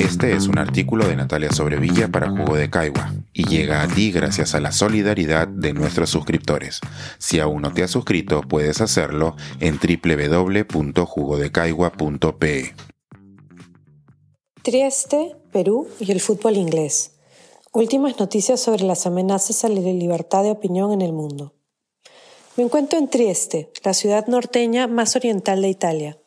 Este es un artículo de Natalia Sobrevilla para Jugo de Caigua y llega a ti gracias a la solidaridad de nuestros suscriptores. Si aún no te has suscrito, puedes hacerlo en www.jugodecaigua.pe. Trieste, Perú y el fútbol inglés. Últimas noticias sobre las amenazas a la libertad de opinión en el mundo. Me encuentro en Trieste, la ciudad norteña más oriental de Italia,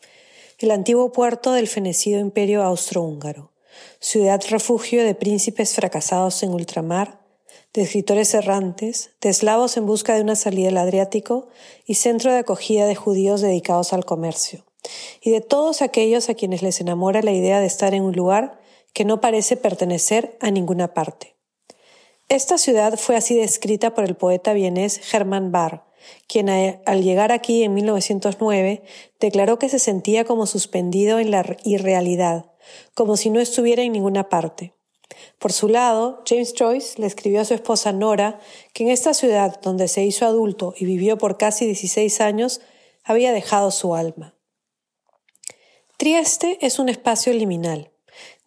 el antiguo puerto del fenecido imperio austrohúngaro, ciudad refugio de príncipes fracasados en ultramar, de escritores errantes, de eslavos en busca de una salida al Adriático y centro de acogida de judíos dedicados al comercio, y de todos aquellos a quienes les enamora la idea de estar en un lugar que no parece pertenecer a ninguna parte. Esta ciudad fue así descrita por el poeta vienés Hermann Barr, quien al llegar aquí en 1909 declaró que se sentía como suspendido en la irrealidad, como si no estuviera en ninguna parte. Por su lado, James Joyce le escribió a su esposa Nora que en esta ciudad donde se hizo adulto y vivió por casi 16 años, había dejado su alma. Trieste es un espacio liminal.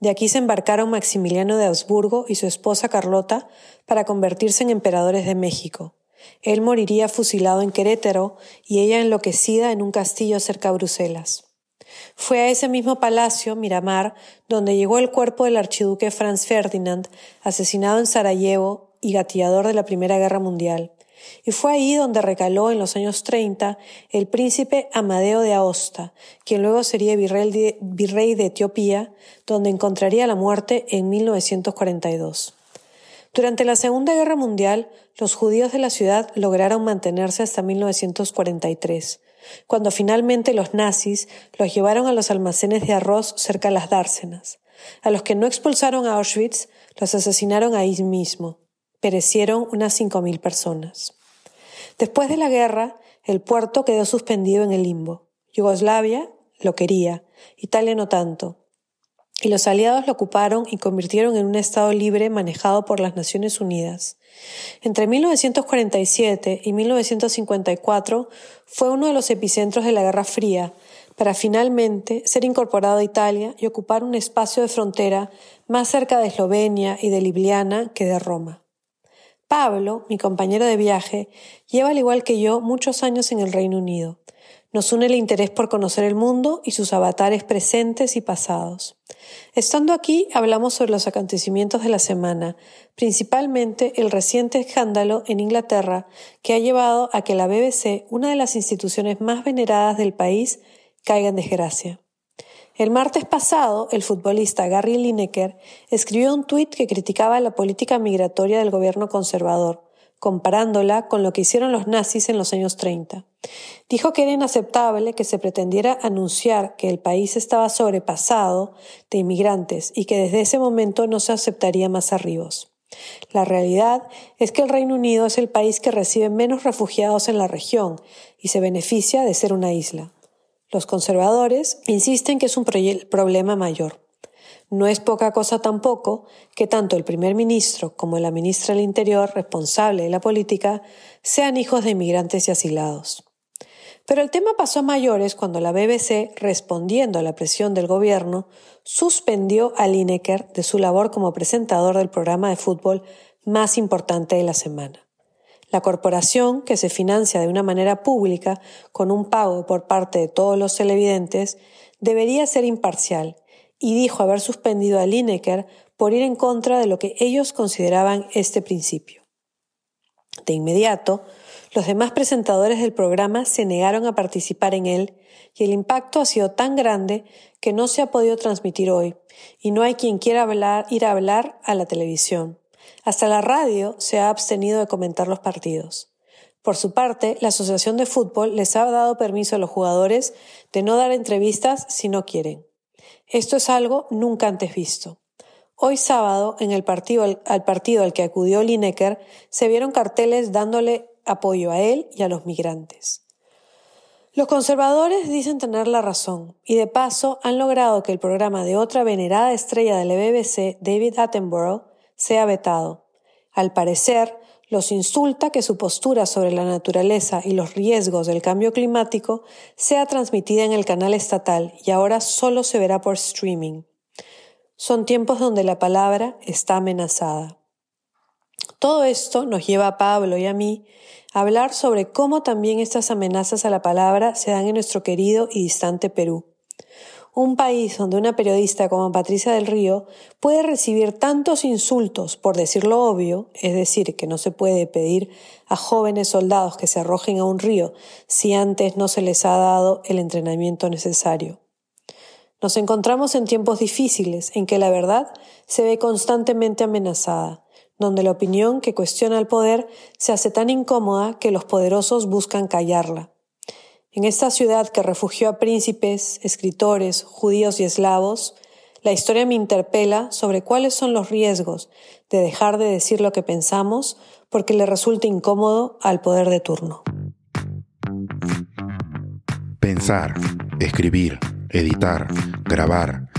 De aquí se embarcaron Maximiliano de Habsburgo y su esposa Carlota para convertirse en emperadores de México. Él moriría fusilado en Querétaro y ella enloquecida en un castillo cerca de Bruselas. Fue a ese mismo palacio, Miramar, donde llegó el cuerpo del archiduque Franz Ferdinand, asesinado en Sarajevo y gatillador de la Primera Guerra Mundial. Y fue ahí donde recaló en los años 30 el príncipe Amadeo de Aosta, quien luego sería virrey de, virrey de Etiopía, donde encontraría la muerte en 1942. Durante la Segunda Guerra Mundial, los judíos de la ciudad lograron mantenerse hasta 1943, cuando finalmente los nazis los llevaron a los almacenes de arroz cerca de las dársenas. A los que no expulsaron a Auschwitz, los asesinaron ahí mismo. Perecieron unas 5.000 personas. Después de la guerra, el puerto quedó suspendido en el limbo. Yugoslavia lo quería, Italia no tanto y los aliados lo ocuparon y convirtieron en un Estado libre manejado por las Naciones Unidas. Entre 1947 y 1954 fue uno de los epicentros de la Guerra Fría, para finalmente ser incorporado a Italia y ocupar un espacio de frontera más cerca de Eslovenia y de Ljubljana que de Roma. Pablo, mi compañero de viaje, lleva al igual que yo muchos años en el Reino Unido. Nos une el interés por conocer el mundo y sus avatares presentes y pasados. Estando aquí, hablamos sobre los acontecimientos de la semana, principalmente el reciente escándalo en Inglaterra que ha llevado a que la BBC, una de las instituciones más veneradas del país, caiga en desgracia. El martes pasado, el futbolista Gary Lineker escribió un tuit que criticaba la política migratoria del gobierno conservador, comparándola con lo que hicieron los nazis en los años 30. Dijo que era inaceptable que se pretendiera anunciar que el país estaba sobrepasado de inmigrantes y que desde ese momento no se aceptaría más arribos. La realidad es que el Reino Unido es el país que recibe menos refugiados en la región y se beneficia de ser una isla. Los conservadores insisten que es un problema mayor. No es poca cosa tampoco que tanto el primer ministro como la ministra del Interior, responsable de la política, sean hijos de inmigrantes y asilados. Pero el tema pasó a mayores cuando la BBC, respondiendo a la presión del gobierno, suspendió a Lineker de su labor como presentador del programa de fútbol más importante de la semana. La corporación, que se financia de una manera pública con un pago por parte de todos los televidentes, debería ser imparcial y dijo haber suspendido a Lineker por ir en contra de lo que ellos consideraban este principio. De inmediato, los demás presentadores del programa se negaron a participar en él y el impacto ha sido tan grande que no se ha podido transmitir hoy y no hay quien quiera hablar, ir a hablar a la televisión. Hasta la radio se ha abstenido de comentar los partidos. Por su parte, la Asociación de Fútbol les ha dado permiso a los jugadores de no dar entrevistas si no quieren. Esto es algo nunca antes visto. Hoy sábado, en el partido al, partido al que acudió Lineker, se vieron carteles dándole apoyo a él y a los migrantes. Los conservadores dicen tener la razón y de paso han logrado que el programa de otra venerada estrella de la BBC, David Attenborough, sea vetado. Al parecer, los insulta que su postura sobre la naturaleza y los riesgos del cambio climático sea transmitida en el canal estatal y ahora solo se verá por streaming. Son tiempos donde la palabra está amenazada. Todo esto nos lleva a Pablo y a mí a hablar sobre cómo también estas amenazas a la palabra se dan en nuestro querido y distante Perú. Un país donde una periodista como Patricia del Río puede recibir tantos insultos por decir lo obvio, es decir, que no se puede pedir a jóvenes soldados que se arrojen a un río si antes no se les ha dado el entrenamiento necesario. Nos encontramos en tiempos difíciles en que la verdad se ve constantemente amenazada, donde la opinión que cuestiona el poder se hace tan incómoda que los poderosos buscan callarla. En esta ciudad que refugió a príncipes, escritores, judíos y eslavos, la historia me interpela sobre cuáles son los riesgos de dejar de decir lo que pensamos porque le resulta incómodo al poder de turno. Pensar, escribir, editar, grabar,